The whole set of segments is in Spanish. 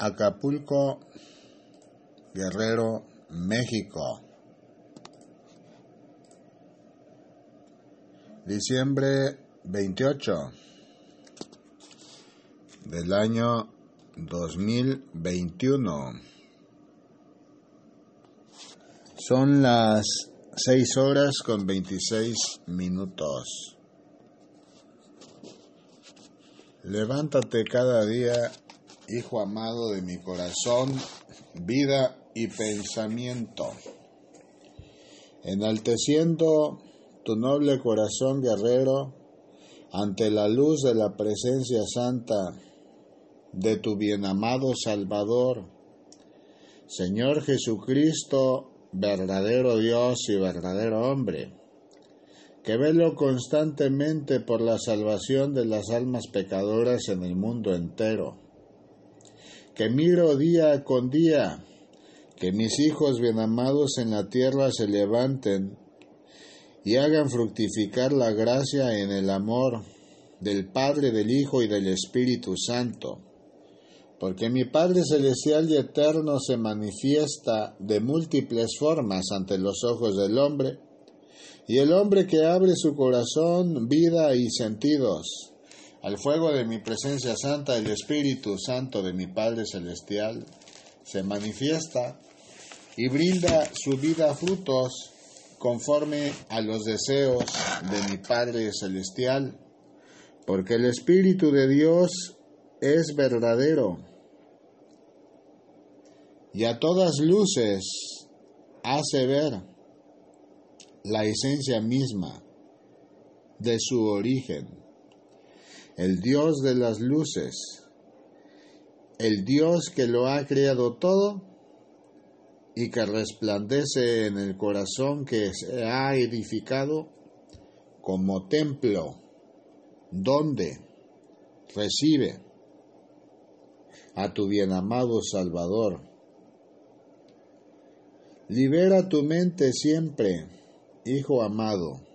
Acapulco, Guerrero, México. Diciembre 28 del año 2021. Son las 6 horas con 26 minutos. Levántate cada día, Hijo amado de mi corazón, vida y pensamiento, enalteciendo tu noble corazón guerrero ante la luz de la presencia santa de tu bienamado Salvador, Señor Jesucristo, verdadero Dios y verdadero hombre, que velo constantemente por la salvación de las almas pecadoras en el mundo entero, que miro día con día que mis hijos bienamados en la tierra se levanten y hagan fructificar la gracia en el amor del Padre, del Hijo y del Espíritu Santo. Porque mi Padre Celestial y Eterno se manifiesta de múltiples formas ante los ojos del hombre, y el hombre que abre su corazón, vida y sentidos al fuego de mi presencia santa, el Espíritu Santo de mi Padre Celestial, se manifiesta y brinda su vida frutos conforme a los deseos de mi Padre Celestial, porque el Espíritu de Dios es verdadero. Y a todas luces hace ver la esencia misma de su origen, el Dios de las luces, el Dios que lo ha creado todo y que resplandece en el corazón que se ha edificado como templo donde recibe a tu bienamado Salvador. Libera tu mente siempre, Hijo amado,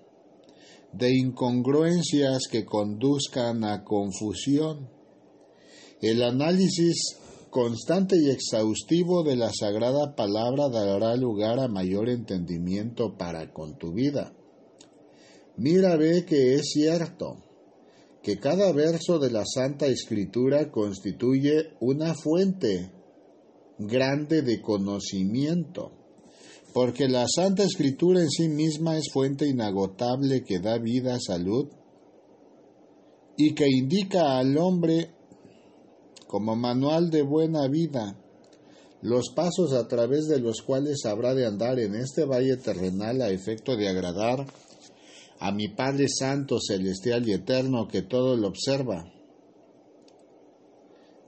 de incongruencias que conduzcan a confusión. El análisis constante y exhaustivo de la sagrada palabra dará lugar a mayor entendimiento para con tu vida. Mira, ve que es cierto que cada verso de la Santa Escritura constituye una fuente grande de conocimiento, porque la Santa Escritura en sí misma es fuente inagotable que da vida, salud, y que indica al hombre como manual de buena vida, los pasos a través de los cuales habrá de andar en este valle terrenal a efecto de agradar a mi Padre Santo, Celestial y Eterno, que todo lo observa,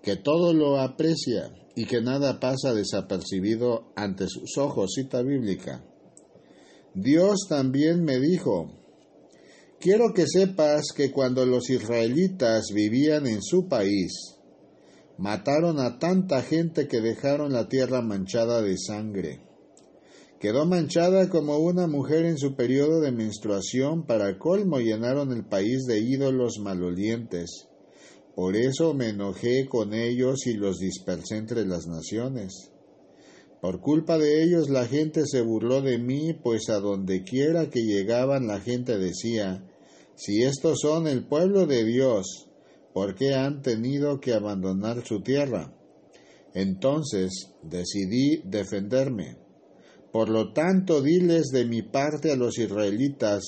que todo lo aprecia y que nada pasa desapercibido ante sus ojos. Cita bíblica. Dios también me dijo, quiero que sepas que cuando los israelitas vivían en su país, Mataron a tanta gente que dejaron la tierra manchada de sangre. Quedó manchada como una mujer en su periodo de menstruación, para colmo llenaron el país de ídolos malolientes. Por eso me enojé con ellos y los dispersé entre las naciones. Por culpa de ellos la gente se burló de mí, pues a donde quiera que llegaban la gente decía, si estos son el pueblo de Dios, ¿Por qué han tenido que abandonar su tierra? Entonces decidí defenderme. Por lo tanto, diles de mi parte a los israelitas,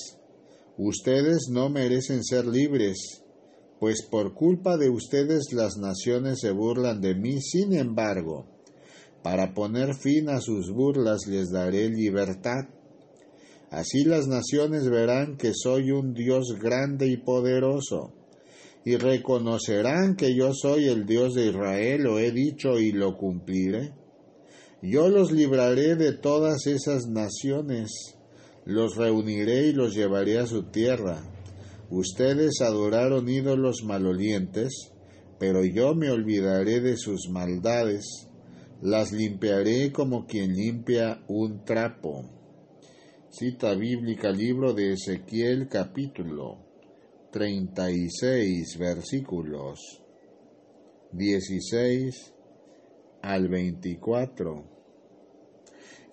ustedes no merecen ser libres, pues por culpa de ustedes las naciones se burlan de mí, sin embargo, para poner fin a sus burlas les daré libertad. Así las naciones verán que soy un Dios grande y poderoso y reconocerán que yo soy el Dios de Israel, lo he dicho y lo cumpliré. Yo los libraré de todas esas naciones, los reuniré y los llevaré a su tierra. Ustedes adoraron ídolos malolientes, pero yo me olvidaré de sus maldades, las limpiaré como quien limpia un trapo. Cita bíblica, libro de Ezequiel capítulo 36 versículos 16 al 24.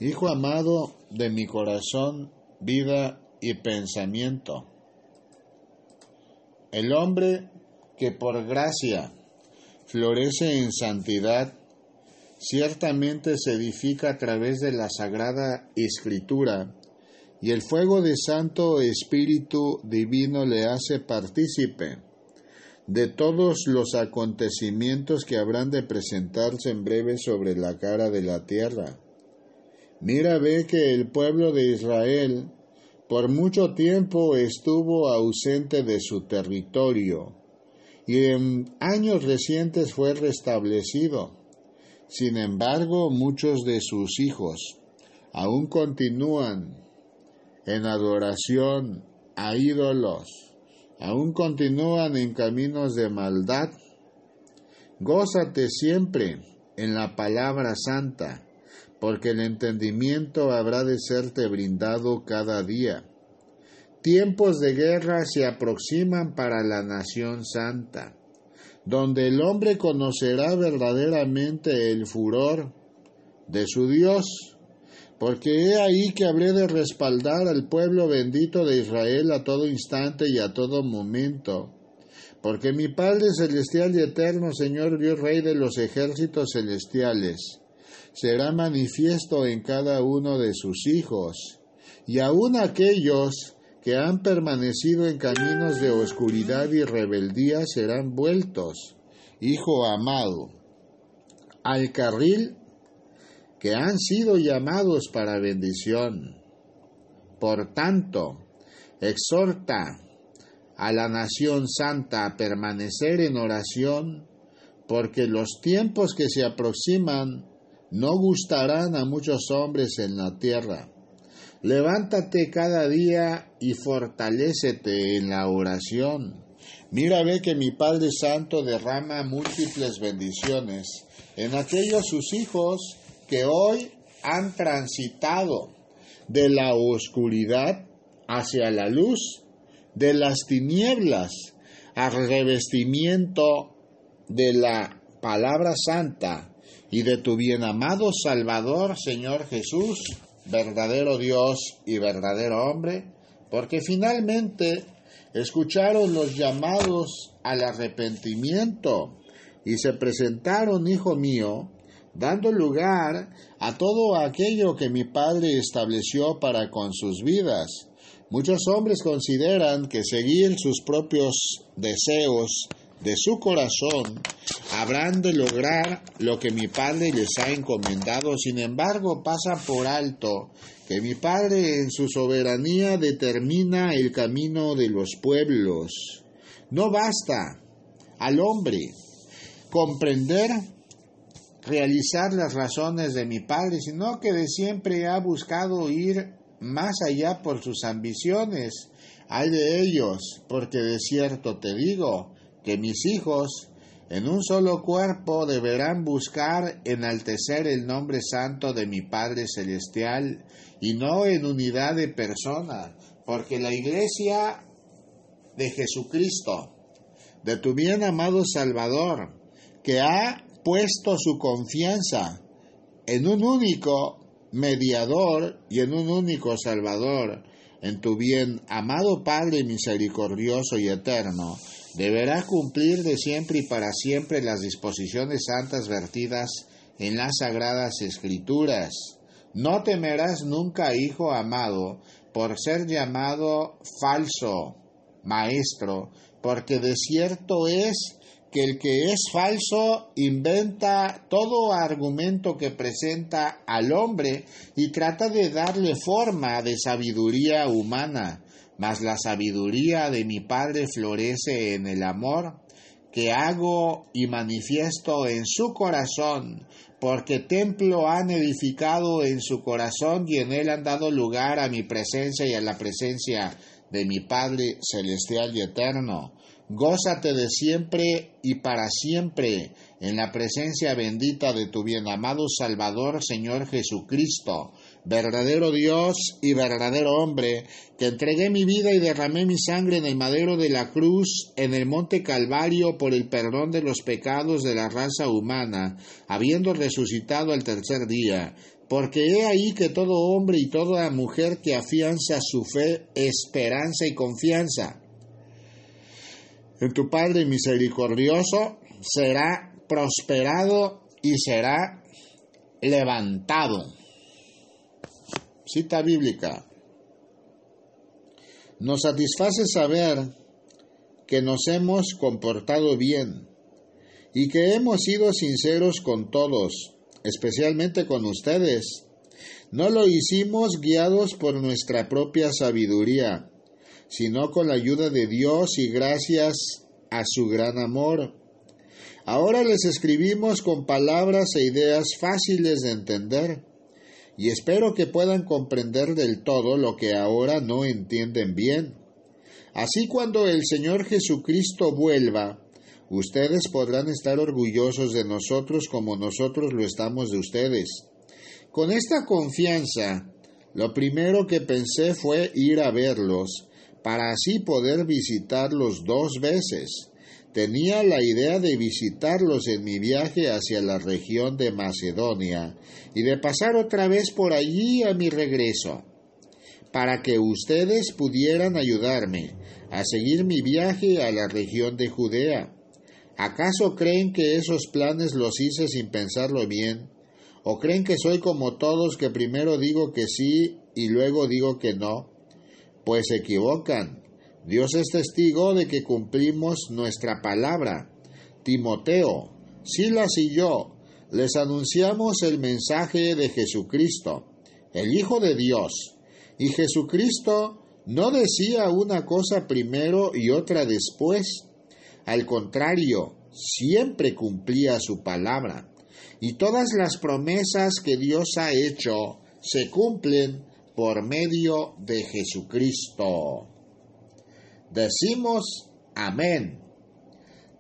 Hijo amado de mi corazón, vida y pensamiento. El hombre que por gracia florece en santidad, ciertamente se edifica a través de la sagrada escritura, y el fuego de Santo Espíritu Divino le hace partícipe de todos los acontecimientos que habrán de presentarse en breve sobre la cara de la tierra. Mira, ve que el pueblo de Israel por mucho tiempo estuvo ausente de su territorio y en años recientes fue restablecido. Sin embargo, muchos de sus hijos aún continúan en adoración a ídolos, aún continúan en caminos de maldad. Gózate siempre en la palabra santa, porque el entendimiento habrá de serte brindado cada día. Tiempos de guerra se aproximan para la nación santa, donde el hombre conocerá verdaderamente el furor de su Dios, porque he ahí que habré de respaldar al pueblo bendito de Israel a todo instante y a todo momento, porque mi Padre celestial y eterno, Señor Dios Rey de los ejércitos celestiales, será manifiesto en cada uno de sus hijos, y aun aquellos que han permanecido en caminos de oscuridad y rebeldía serán vueltos, hijo amado, al carril que han sido llamados para bendición. Por tanto, exhorta a la nación santa a permanecer en oración, porque los tiempos que se aproximan no gustarán a muchos hombres en la tierra. Levántate cada día y fortalécete en la oración. Mira, ve que mi Padre Santo derrama múltiples bendiciones en aquellos sus hijos que hoy han transitado de la oscuridad hacia la luz, de las tinieblas al revestimiento de la palabra santa y de tu bien amado Salvador, Señor Jesús, verdadero Dios y verdadero hombre, porque finalmente escucharon los llamados al arrepentimiento y se presentaron, hijo mío, dando lugar a todo aquello que mi Padre estableció para con sus vidas. Muchos hombres consideran que seguir sus propios deseos de su corazón habrán de lograr lo que mi Padre les ha encomendado. Sin embargo, pasa por alto que mi Padre en su soberanía determina el camino de los pueblos. No basta al hombre comprender, realizar las razones de mi Padre, sino que de siempre ha buscado ir más allá por sus ambiciones. Hay de ellos, porque de cierto te digo, que mis hijos en un solo cuerpo deberán buscar enaltecer el nombre santo de mi Padre Celestial y no en unidad de persona, porque la iglesia de Jesucristo, de tu bien amado Salvador, que ha puesto su confianza en un único mediador y en un único Salvador, en tu bien amado Padre misericordioso y eterno, deberá cumplir de siempre y para siempre las disposiciones santas vertidas en las sagradas escrituras. No temerás nunca, hijo amado, por ser llamado falso maestro, porque de cierto es que el que es falso inventa todo argumento que presenta al hombre y trata de darle forma de sabiduría humana mas la sabiduría de mi Padre florece en el amor que hago y manifiesto en su corazón, porque templo han edificado en su corazón y en él han dado lugar a mi presencia y a la presencia de mi Padre celestial y eterno. Gózate de siempre y para siempre en la presencia bendita de tu bien amado Salvador, Señor Jesucristo, verdadero Dios y verdadero hombre, que entregué mi vida y derramé mi sangre en el madero de la cruz, en el monte Calvario, por el perdón de los pecados de la raza humana, habiendo resucitado al tercer día. Porque he ahí que todo hombre y toda mujer que afianza su fe, esperanza y confianza en tu Padre misericordioso será prosperado y será levantado. Cita bíblica. Nos satisface saber que nos hemos comportado bien y que hemos sido sinceros con todos, especialmente con ustedes. No lo hicimos guiados por nuestra propia sabiduría, sino con la ayuda de Dios y gracias a su gran amor. Ahora les escribimos con palabras e ideas fáciles de entender, y espero que puedan comprender del todo lo que ahora no entienden bien. Así cuando el Señor Jesucristo vuelva, ustedes podrán estar orgullosos de nosotros como nosotros lo estamos de ustedes. Con esta confianza, lo primero que pensé fue ir a verlos, para así poder visitarlos dos veces. Tenía la idea de visitarlos en mi viaje hacia la región de Macedonia y de pasar otra vez por allí a mi regreso, para que ustedes pudieran ayudarme a seguir mi viaje a la región de Judea. ¿Acaso creen que esos planes los hice sin pensarlo bien? ¿O creen que soy como todos que primero digo que sí y luego digo que no? pues se equivocan. Dios es testigo de que cumplimos nuestra palabra. Timoteo, Silas y yo les anunciamos el mensaje de Jesucristo, el Hijo de Dios. Y Jesucristo no decía una cosa primero y otra después. Al contrario, siempre cumplía su palabra. Y todas las promesas que Dios ha hecho se cumplen por medio de Jesucristo. Decimos amén.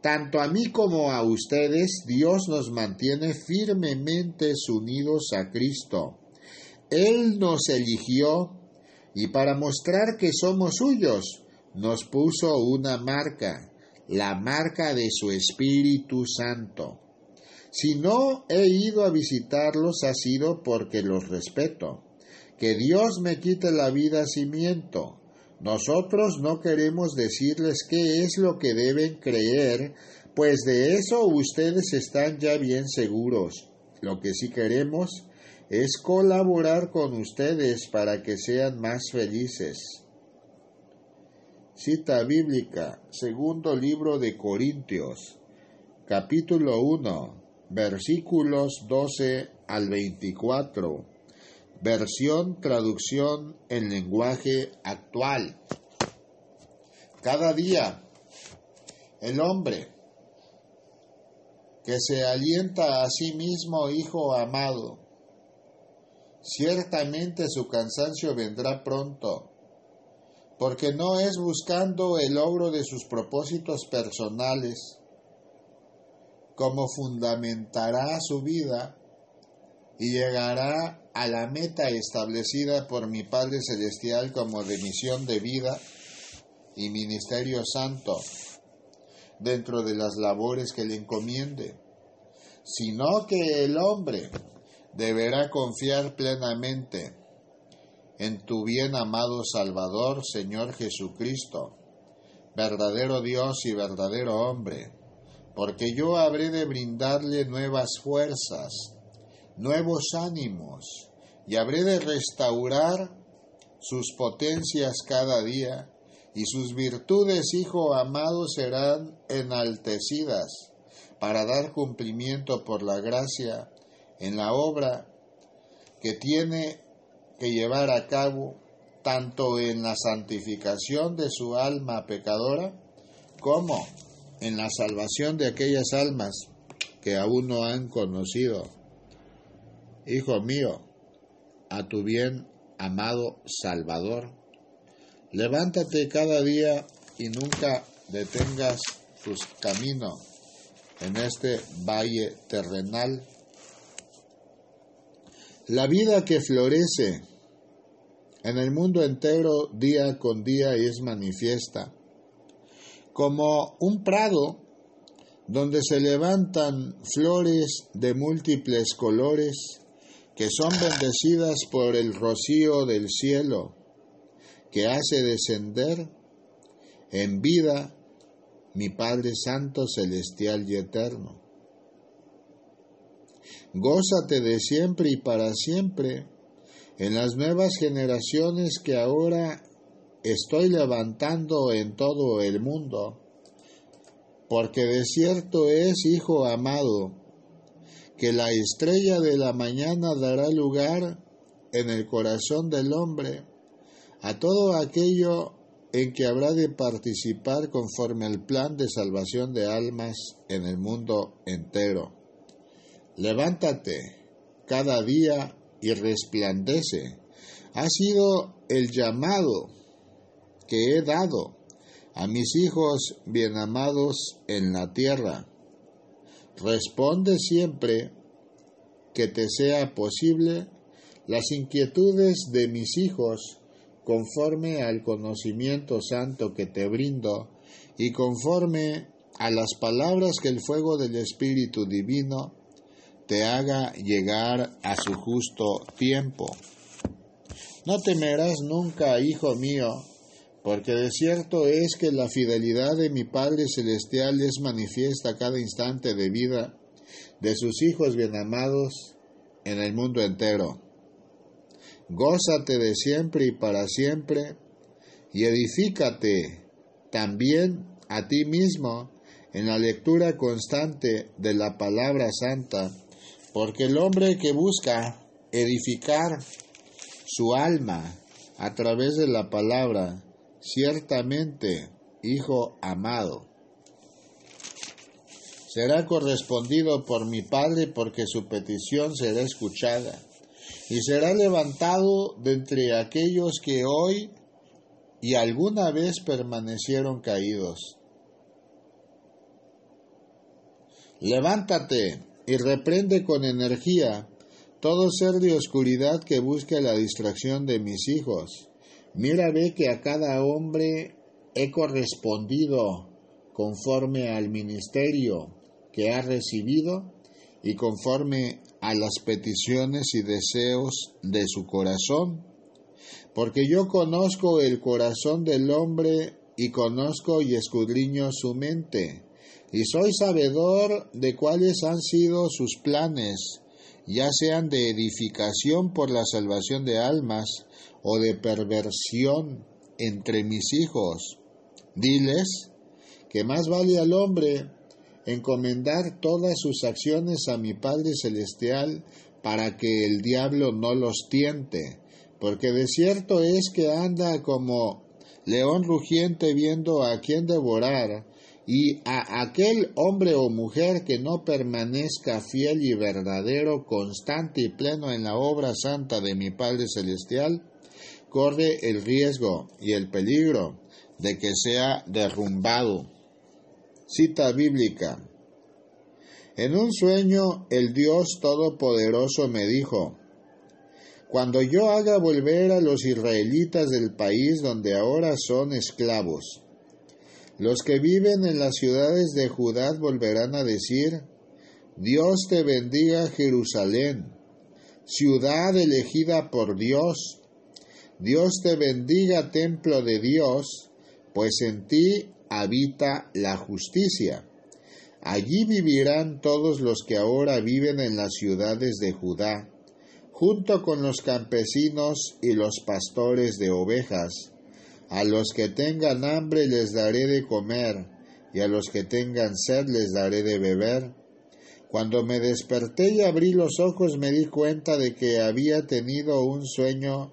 Tanto a mí como a ustedes, Dios nos mantiene firmemente unidos a Cristo. Él nos eligió y para mostrar que somos suyos, nos puso una marca, la marca de su Espíritu Santo. Si no he ido a visitarlos ha sido porque los respeto que Dios me quite la vida si miento. Nosotros no queremos decirles qué es lo que deben creer, pues de eso ustedes están ya bien seguros. Lo que sí queremos es colaborar con ustedes para que sean más felices. Cita bíblica, segundo libro de Corintios, capítulo 1, versículos 12 al 24 versión traducción en lenguaje actual. Cada día el hombre que se alienta a sí mismo, hijo amado, ciertamente su cansancio vendrá pronto, porque no es buscando el logro de sus propósitos personales como fundamentará su vida y llegará a la meta establecida por mi Padre Celestial como de misión de vida y ministerio santo dentro de las labores que le encomiende, sino que el hombre deberá confiar plenamente en tu bien amado Salvador, Señor Jesucristo, verdadero Dios y verdadero hombre, porque yo habré de brindarle nuevas fuerzas, nuevos ánimos y habré de restaurar sus potencias cada día y sus virtudes, hijo amado, serán enaltecidas para dar cumplimiento por la gracia en la obra que tiene que llevar a cabo tanto en la santificación de su alma pecadora como en la salvación de aquellas almas que aún no han conocido Hijo mío, a tu bien amado Salvador, levántate cada día y nunca detengas tus caminos en este valle terrenal. La vida que florece en el mundo entero día con día es manifiesta, como un prado donde se levantan flores de múltiples colores que son bendecidas por el rocío del cielo, que hace descender en vida mi Padre Santo, Celestial y Eterno. Gózate de siempre y para siempre en las nuevas generaciones que ahora estoy levantando en todo el mundo, porque de cierto es, Hijo amado, que la estrella de la mañana dará lugar en el corazón del hombre a todo aquello en que habrá de participar conforme al plan de salvación de almas en el mundo entero. Levántate cada día y resplandece. Ha sido el llamado que he dado a mis hijos bien amados en la tierra. Responde siempre que te sea posible las inquietudes de mis hijos conforme al conocimiento santo que te brindo y conforme a las palabras que el fuego del Espíritu Divino te haga llegar a su justo tiempo. No temerás nunca, hijo mío, porque de cierto es que la fidelidad de mi Padre Celestial es manifiesta cada instante de vida de sus hijos bien amados en el mundo entero. Gózate de siempre y para siempre, y edifícate también a ti mismo en la lectura constante de la palabra santa, porque el hombre que busca edificar su alma a través de la palabra, ciertamente, hijo amado, será correspondido por mi Padre porque su petición será escuchada y será levantado de entre aquellos que hoy y alguna vez permanecieron caídos. Levántate y reprende con energía todo ser de oscuridad que busque la distracción de mis hijos. Mira, ve que a cada hombre he correspondido conforme al ministerio que ha recibido y conforme a las peticiones y deseos de su corazón, porque yo conozco el corazón del hombre y conozco y escudriño su mente, y soy sabedor de cuáles han sido sus planes, ya sean de edificación por la salvación de almas o de perversión entre mis hijos. Diles que más vale al hombre encomendar todas sus acciones a mi Padre Celestial para que el diablo no los tiente, porque de cierto es que anda como león rugiente viendo a quien devorar, y a aquel hombre o mujer que no permanezca fiel y verdadero, constante y pleno en la obra santa de mi Padre Celestial, corre el riesgo y el peligro de que sea derrumbado. Cita bíblica. En un sueño el Dios Todopoderoso me dijo, Cuando yo haga volver a los israelitas del país donde ahora son esclavos, los que viven en las ciudades de Judá volverán a decir, Dios te bendiga Jerusalén, ciudad elegida por Dios. Dios te bendiga templo de Dios, pues en ti habita la justicia. Allí vivirán todos los que ahora viven en las ciudades de Judá, junto con los campesinos y los pastores de ovejas. A los que tengan hambre les daré de comer, y a los que tengan sed les daré de beber. Cuando me desperté y abrí los ojos me di cuenta de que había tenido un sueño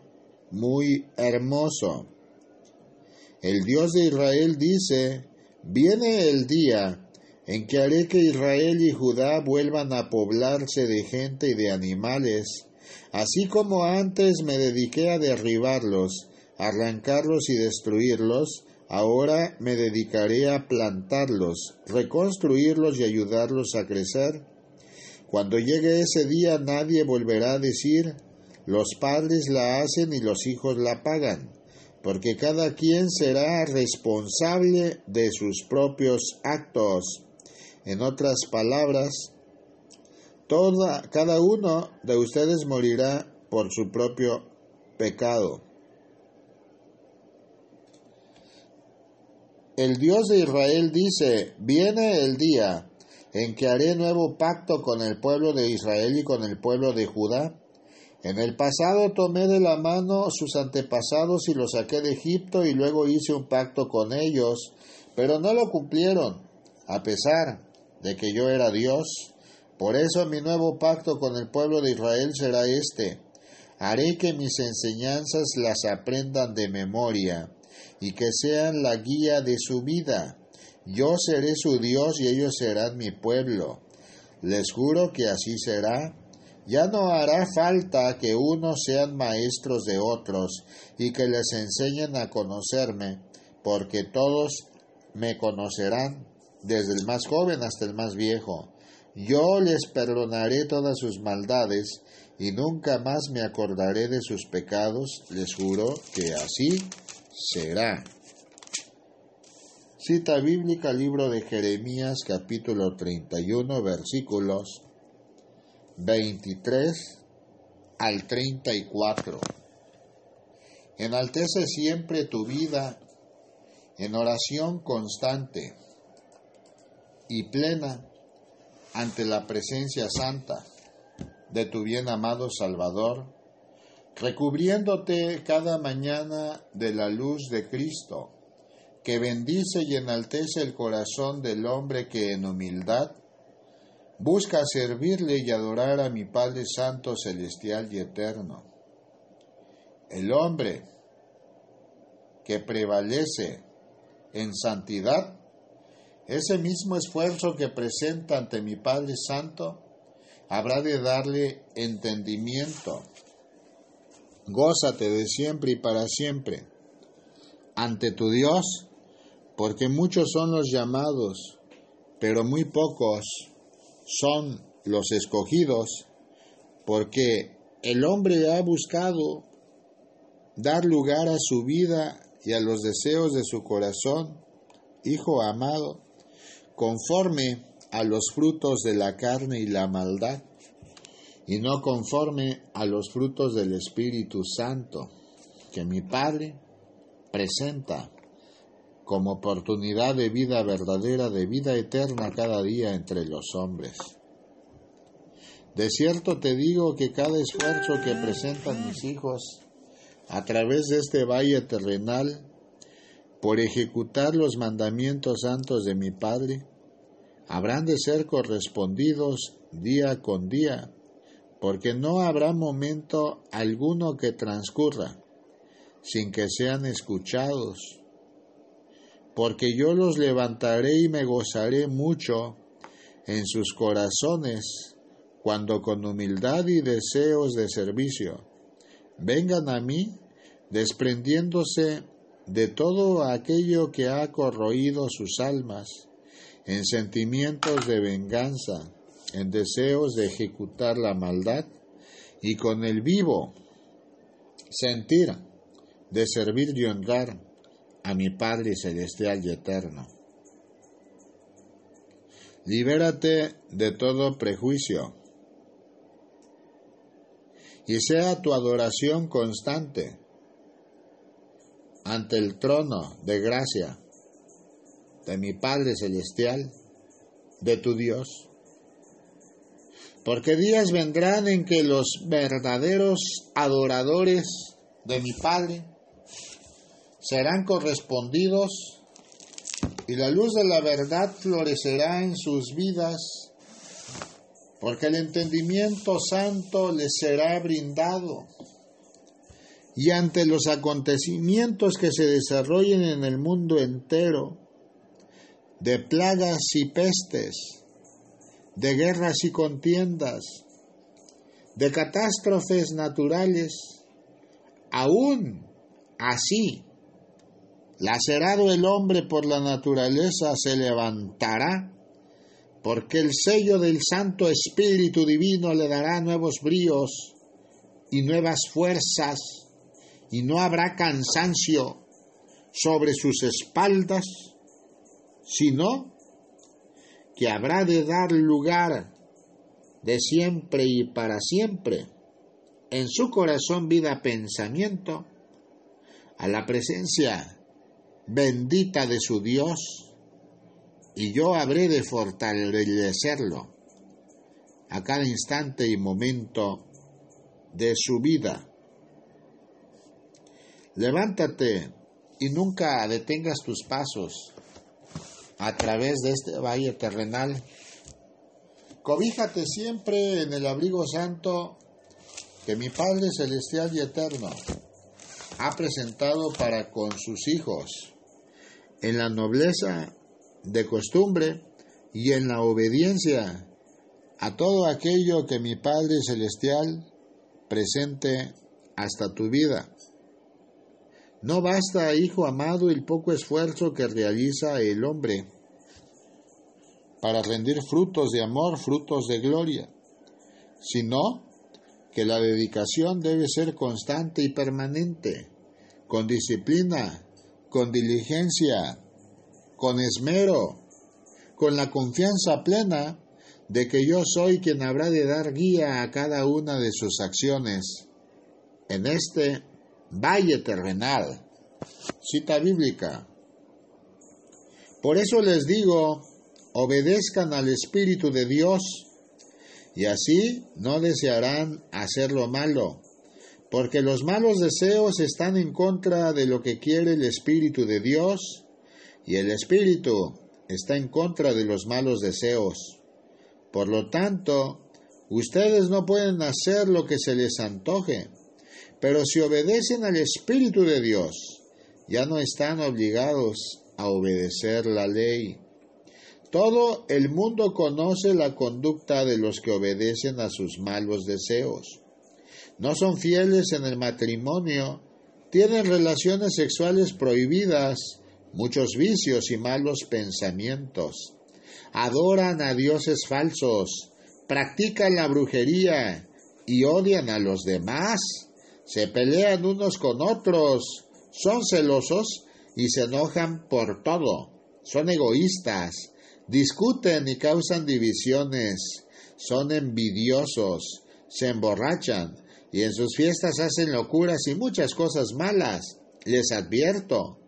muy hermoso. El Dios de Israel dice, viene el día en que haré que Israel y Judá vuelvan a poblarse de gente y de animales, así como antes me dediqué a derribarlos, arrancarlos y destruirlos, Ahora me dedicaré a plantarlos, reconstruirlos y ayudarlos a crecer. Cuando llegue ese día nadie volverá a decir, los padres la hacen y los hijos la pagan, porque cada quien será responsable de sus propios actos. En otras palabras, cada uno de ustedes morirá por su propio pecado. El Dios de Israel dice, viene el día en que haré nuevo pacto con el pueblo de Israel y con el pueblo de Judá. En el pasado tomé de la mano sus antepasados y los saqué de Egipto y luego hice un pacto con ellos, pero no lo cumplieron, a pesar de que yo era Dios. Por eso mi nuevo pacto con el pueblo de Israel será este. Haré que mis enseñanzas las aprendan de memoria y que sean la guía de su vida. Yo seré su Dios y ellos serán mi pueblo. Les juro que así será. Ya no hará falta que unos sean maestros de otros y que les enseñen a conocerme, porque todos me conocerán, desde el más joven hasta el más viejo. Yo les perdonaré todas sus maldades y nunca más me acordaré de sus pecados. Les juro que así será. Cita bíblica, libro de Jeremías, capítulo 31, versículos 23 al 34. Enaltece siempre tu vida en oración constante y plena ante la presencia santa de tu bien amado Salvador recubriéndote cada mañana de la luz de Cristo, que bendice y enaltece el corazón del hombre que en humildad busca servirle y adorar a mi Padre Santo, Celestial y Eterno. El hombre que prevalece en santidad, ese mismo esfuerzo que presenta ante mi Padre Santo, habrá de darle entendimiento gózate de siempre y para siempre ante tu Dios, porque muchos son los llamados, pero muy pocos son los escogidos, porque el hombre ha buscado dar lugar a su vida y a los deseos de su corazón, hijo amado, conforme a los frutos de la carne y la maldad y no conforme a los frutos del Espíritu Santo que mi Padre presenta como oportunidad de vida verdadera, de vida eterna cada día entre los hombres. De cierto te digo que cada esfuerzo que presentan mis hijos a través de este valle terrenal por ejecutar los mandamientos santos de mi Padre, habrán de ser correspondidos día con día porque no habrá momento alguno que transcurra sin que sean escuchados, porque yo los levantaré y me gozaré mucho en sus corazones, cuando con humildad y deseos de servicio vengan a mí, desprendiéndose de todo aquello que ha corroído sus almas, en sentimientos de venganza, en deseos de ejecutar la maldad y con el vivo sentir de servir y honrar a mi Padre Celestial y Eterno. Libérate de todo prejuicio y sea tu adoración constante ante el trono de gracia de mi Padre Celestial, de tu Dios porque días vendrán en que los verdaderos adoradores de mi Padre serán correspondidos y la luz de la verdad florecerá en sus vidas, porque el entendimiento santo les será brindado. Y ante los acontecimientos que se desarrollen en el mundo entero, de plagas y pestes, de guerras y contiendas, de catástrofes naturales, aún así Lacerado el hombre por la naturaleza se levantará, porque el sello del Santo Espíritu Divino le dará nuevos bríos y nuevas fuerzas, y no habrá cansancio sobre sus espaldas, sino que habrá de dar lugar de siempre y para siempre en su corazón vida pensamiento a la presencia bendita de su Dios y yo habré de fortalecerlo a cada instante y momento de su vida. Levántate y nunca detengas tus pasos a través de este valle terrenal. Cobíjate siempre en el abrigo santo que mi Padre Celestial y Eterno ha presentado para con sus hijos, en la nobleza de costumbre y en la obediencia a todo aquello que mi Padre Celestial presente hasta tu vida. No basta, hijo amado, el poco esfuerzo que realiza el hombre para rendir frutos de amor, frutos de gloria, sino que la dedicación debe ser constante y permanente, con disciplina, con diligencia, con esmero, con la confianza plena de que yo soy quien habrá de dar guía a cada una de sus acciones. En este valle terrenal. Cita bíblica. Por eso les digo, obedezcan al Espíritu de Dios y así no desearán hacer lo malo, porque los malos deseos están en contra de lo que quiere el Espíritu de Dios y el Espíritu está en contra de los malos deseos. Por lo tanto, ustedes no pueden hacer lo que se les antoje pero si obedecen al Espíritu de Dios, ya no están obligados a obedecer la ley. Todo el mundo conoce la conducta de los que obedecen a sus malos deseos. No son fieles en el matrimonio, tienen relaciones sexuales prohibidas, muchos vicios y malos pensamientos. Adoran a dioses falsos, practican la brujería y odian a los demás se pelean unos con otros, son celosos y se enojan por todo, son egoístas, discuten y causan divisiones, son envidiosos, se emborrachan y en sus fiestas hacen locuras y muchas cosas malas. Les advierto,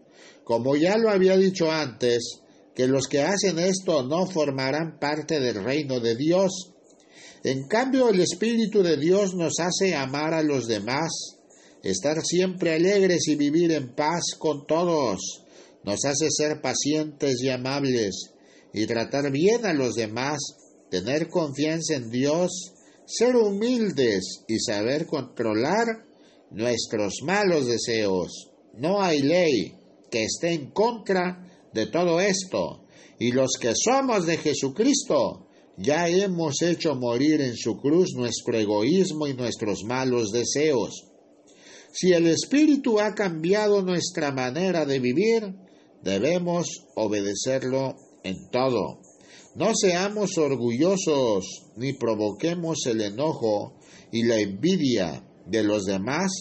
como ya lo había dicho antes, que los que hacen esto no formarán parte del reino de Dios. En cambio, el Espíritu de Dios nos hace amar a los demás, estar siempre alegres y vivir en paz con todos. Nos hace ser pacientes y amables y tratar bien a los demás, tener confianza en Dios, ser humildes y saber controlar nuestros malos deseos. No hay ley que esté en contra de todo esto, y los que somos de Jesucristo ya hemos hecho morir en su cruz nuestro egoísmo y nuestros malos deseos. Si el Espíritu ha cambiado nuestra manera de vivir, debemos obedecerlo en todo. No seamos orgullosos ni provoquemos el enojo y la envidia de los demás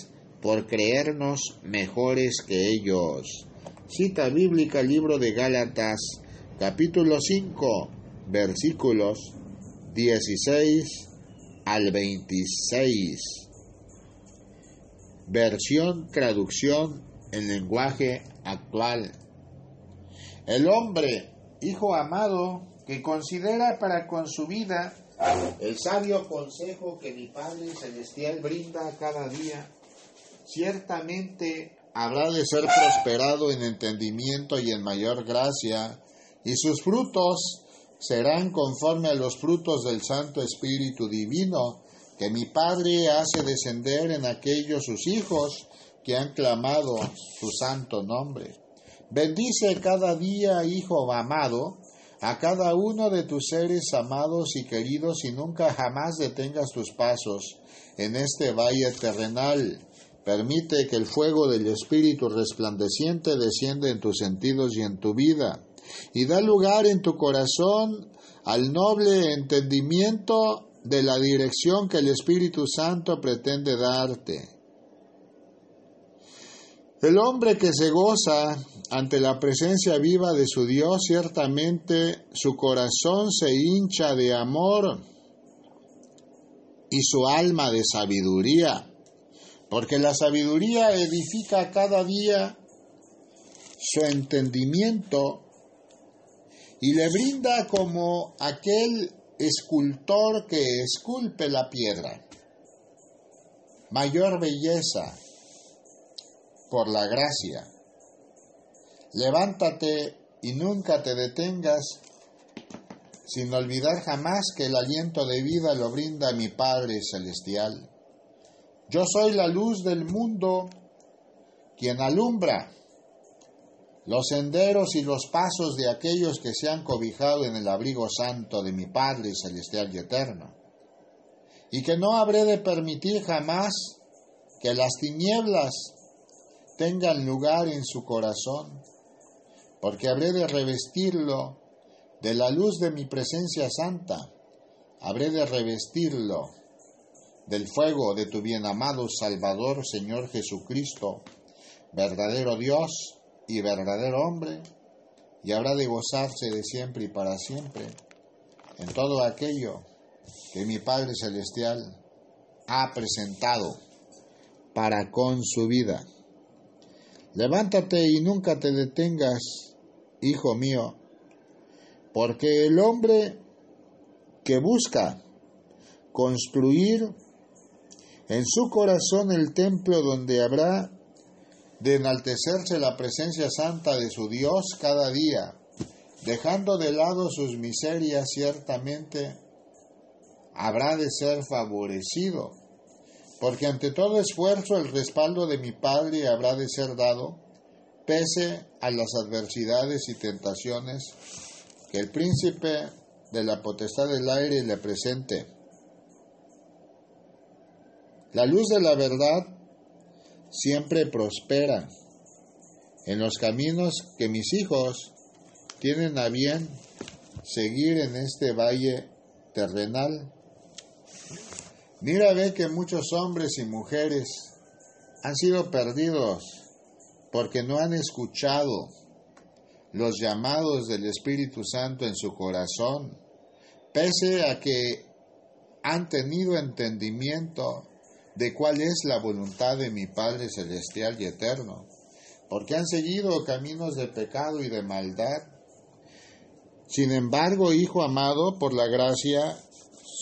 por creernos mejores que ellos. Cita bíblica libro de Gálatas capítulo 5 versículos 16 al 26. Versión traducción en lenguaje actual. El hombre, hijo amado, que considera para con su vida el sabio consejo que mi Padre Celestial brinda cada día, ciertamente habrá de ser prosperado en entendimiento y en mayor gracia, y sus frutos serán conforme a los frutos del Santo Espíritu Divino que mi Padre hace descender en aquellos sus hijos que han clamado su santo nombre. Bendice cada día, Hijo amado, a cada uno de tus seres amados y queridos y nunca jamás detengas tus pasos en este valle terrenal. Permite que el fuego del Espíritu resplandeciente descienda en tus sentidos y en tu vida y da lugar en tu corazón al noble entendimiento de la dirección que el Espíritu Santo pretende darte. El hombre que se goza ante la presencia viva de su Dios, ciertamente su corazón se hincha de amor y su alma de sabiduría, porque la sabiduría edifica cada día su entendimiento y le brinda como aquel escultor que esculpe la piedra mayor belleza por la gracia. Levántate y nunca te detengas sin olvidar jamás que el aliento de vida lo brinda mi Padre Celestial. Yo soy la luz del mundo, quien alumbra los senderos y los pasos de aquellos que se han cobijado en el abrigo santo de mi Padre Celestial y Eterno, y que no habré de permitir jamás que las tinieblas tengan lugar en su corazón, porque habré de revestirlo de la luz de mi presencia santa, habré de revestirlo del fuego de tu bien amado Salvador Señor Jesucristo, verdadero Dios, y verdadero hombre, y habrá de gozarse de siempre y para siempre en todo aquello que mi Padre Celestial ha presentado para con su vida. Levántate y nunca te detengas, hijo mío, porque el hombre que busca construir en su corazón el templo donde habrá de enaltecerse la presencia santa de su Dios cada día, dejando de lado sus miserias, ciertamente habrá de ser favorecido, porque ante todo esfuerzo el respaldo de mi Padre habrá de ser dado, pese a las adversidades y tentaciones que el príncipe de la potestad del aire le presente. La luz de la verdad siempre prospera en los caminos que mis hijos tienen a bien seguir en este valle terrenal. Mira, ve que muchos hombres y mujeres han sido perdidos porque no han escuchado los llamados del Espíritu Santo en su corazón, pese a que han tenido entendimiento de cuál es la voluntad de mi Padre Celestial y Eterno, porque han seguido caminos de pecado y de maldad. Sin embargo, Hijo amado, por la gracia,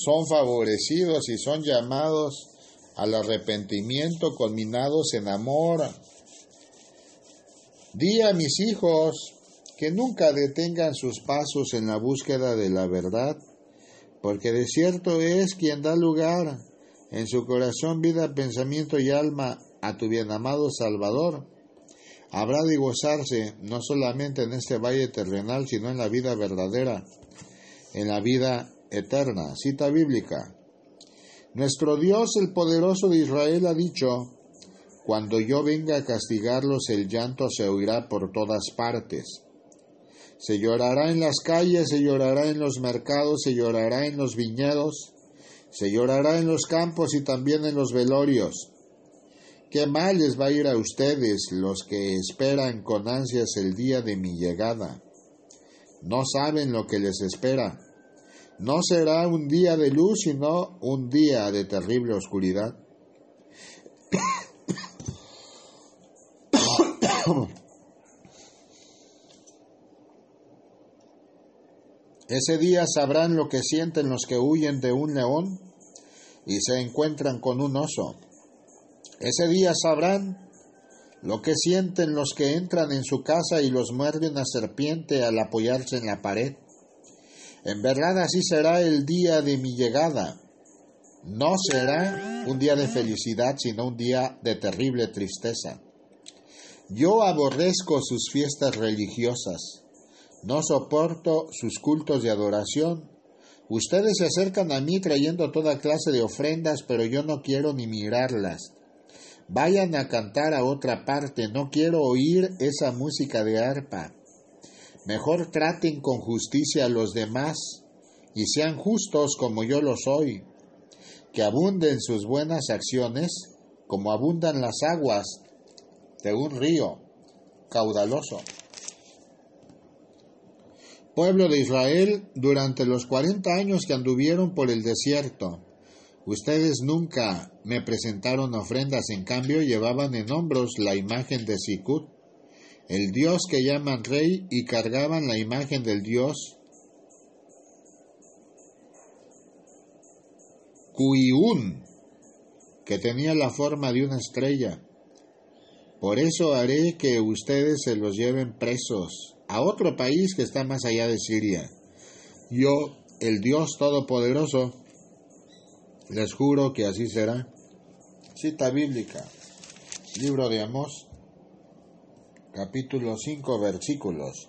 son favorecidos y son llamados al arrepentimiento culminados en amor. Di a mis hijos que nunca detengan sus pasos en la búsqueda de la verdad, porque de cierto es quien da lugar en su corazón, vida, pensamiento y alma a tu bien amado Salvador, habrá de gozarse no solamente en este valle terrenal, sino en la vida verdadera, en la vida eterna. Cita bíblica. Nuestro Dios, el poderoso de Israel, ha dicho, cuando yo venga a castigarlos, el llanto se oirá por todas partes. Se llorará en las calles, se llorará en los mercados, se llorará en los viñedos, se llorará en los campos y también en los velorios. Qué mal les va a ir a ustedes los que esperan con ansias el día de mi llegada. No saben lo que les espera. No será un día de luz, sino un día de terrible oscuridad. Ese día sabrán lo que sienten los que huyen de un león y se encuentran con un oso. Ese día sabrán lo que sienten los que entran en su casa y los muerde una serpiente al apoyarse en la pared. En verdad así será el día de mi llegada. No será un día de felicidad, sino un día de terrible tristeza. Yo aborrezco sus fiestas religiosas no soporto sus cultos de adoración. Ustedes se acercan a mí trayendo toda clase de ofrendas, pero yo no quiero ni mirarlas. Vayan a cantar a otra parte, no quiero oír esa música de arpa. Mejor traten con justicia a los demás y sean justos como yo lo soy. Que abunden sus buenas acciones como abundan las aguas de un río caudaloso. Pueblo de Israel, durante los cuarenta años que anduvieron por el desierto, ustedes nunca me presentaron ofrendas, en cambio llevaban en hombros la imagen de Sikut, el dios que llaman rey, y cargaban la imagen del dios Cuiún, que tenía la forma de una estrella. Por eso haré que ustedes se los lleven presos a otro país que está más allá de Siria. Yo, el Dios Todopoderoso, les juro que así será. Cita bíblica, libro de Amós, capítulo 5, versículos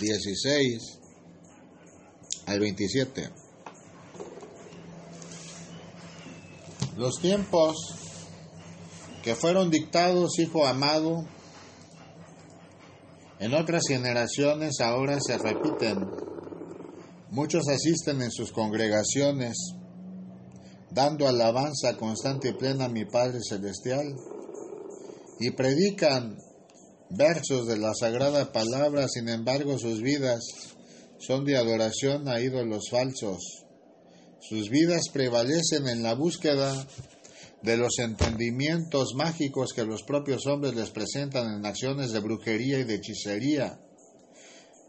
16 al 27. Los tiempos que fueron dictados, hijo amado, en otras generaciones ahora se repiten. Muchos asisten en sus congregaciones, dando alabanza constante y plena a mi Padre Celestial, y predican versos de la sagrada palabra, sin embargo sus vidas son de adoración a ídolos falsos. Sus vidas prevalecen en la búsqueda de los entendimientos mágicos que los propios hombres les presentan en acciones de brujería y de hechicería.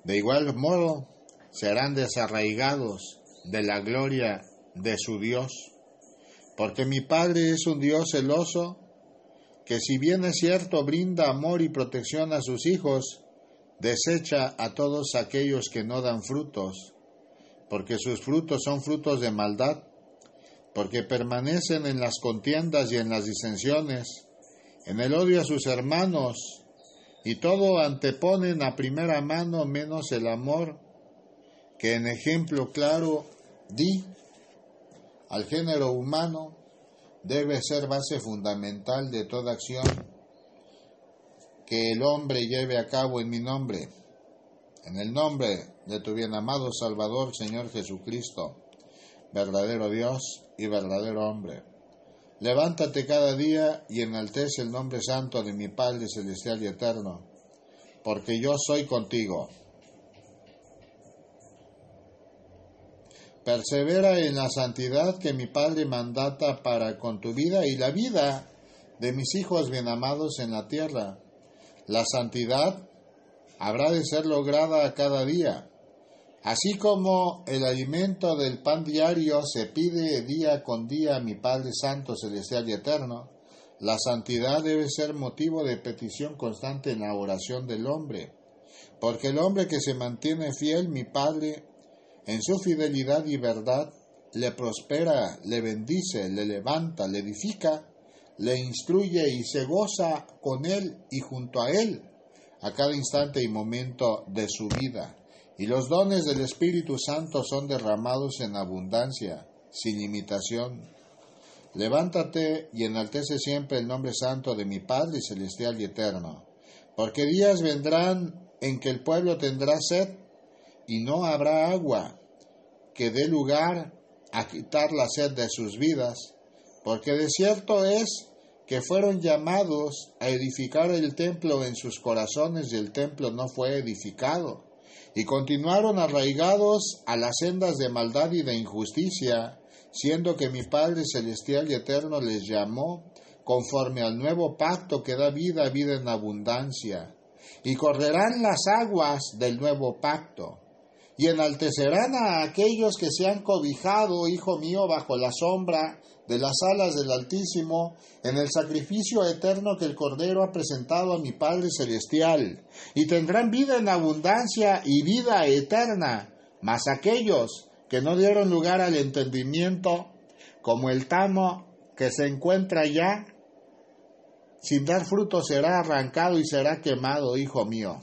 De igual modo, serán desarraigados de la gloria de su Dios, porque mi Padre es un Dios celoso, que si bien es cierto brinda amor y protección a sus hijos, desecha a todos aquellos que no dan frutos, porque sus frutos son frutos de maldad porque permanecen en las contiendas y en las disensiones, en el odio a sus hermanos, y todo anteponen a primera mano menos el amor, que en ejemplo claro di al género humano debe ser base fundamental de toda acción que el hombre lleve a cabo en mi nombre, en el nombre de tu bien amado Salvador, Señor Jesucristo, verdadero Dios y verdadero hombre. Levántate cada día y enaltece el nombre santo de mi Padre celestial y eterno, porque yo soy contigo. Persevera en la santidad que mi Padre mandata para con tu vida y la vida de mis hijos bien amados en la tierra. La santidad habrá de ser lograda cada día Así como el alimento del pan diario se pide día con día a mi Padre Santo, Celestial y Eterno, la santidad debe ser motivo de petición constante en la oración del hombre, porque el hombre que se mantiene fiel, mi Padre, en su fidelidad y verdad, le prospera, le bendice, le levanta, le edifica, le instruye y se goza con él y junto a él a cada instante y momento de su vida y los dones del Espíritu Santo son derramados en abundancia, sin limitación. Levántate y enaltece siempre el nombre santo de mi Padre celestial y eterno, porque días vendrán en que el pueblo tendrá sed y no habrá agua que dé lugar a quitar la sed de sus vidas, porque de cierto es que fueron llamados a edificar el templo en sus corazones y el templo no fue edificado y continuaron arraigados a las sendas de maldad y de injusticia, siendo que mi Padre Celestial y Eterno les llamó conforme al nuevo pacto que da vida, vida en abundancia, y correrán las aguas del nuevo pacto, y enaltecerán a aquellos que se han cobijado, hijo mío, bajo la sombra de las alas del Altísimo en el sacrificio eterno que el Cordero ha presentado a mi Padre Celestial, y tendrán vida en abundancia y vida eterna, mas aquellos que no dieron lugar al entendimiento, como el tamo que se encuentra ya, sin dar fruto será arrancado y será quemado, hijo mío.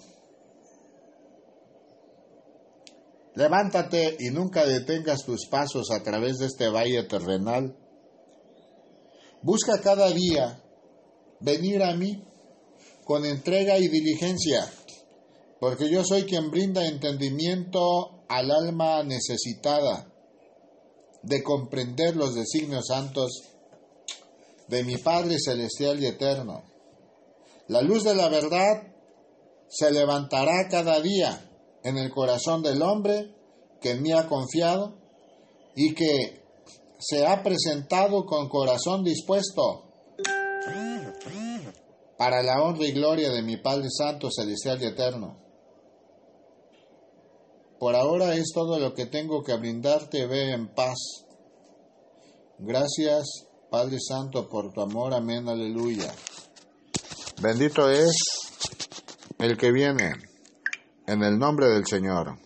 Levántate y nunca detengas tus pasos a través de este valle terrenal Busca cada día venir a mí con entrega y diligencia, porque yo soy quien brinda entendimiento al alma necesitada de comprender los designios santos de mi Padre Celestial y Eterno. La luz de la verdad se levantará cada día en el corazón del hombre que en mí ha confiado y que se ha presentado con corazón dispuesto para la honra y gloria de mi Padre Santo, Celestial y Eterno. Por ahora es todo lo que tengo que brindarte, ve en paz. Gracias, Padre Santo, por tu amor, amén, aleluya. Bendito es el que viene en el nombre del Señor.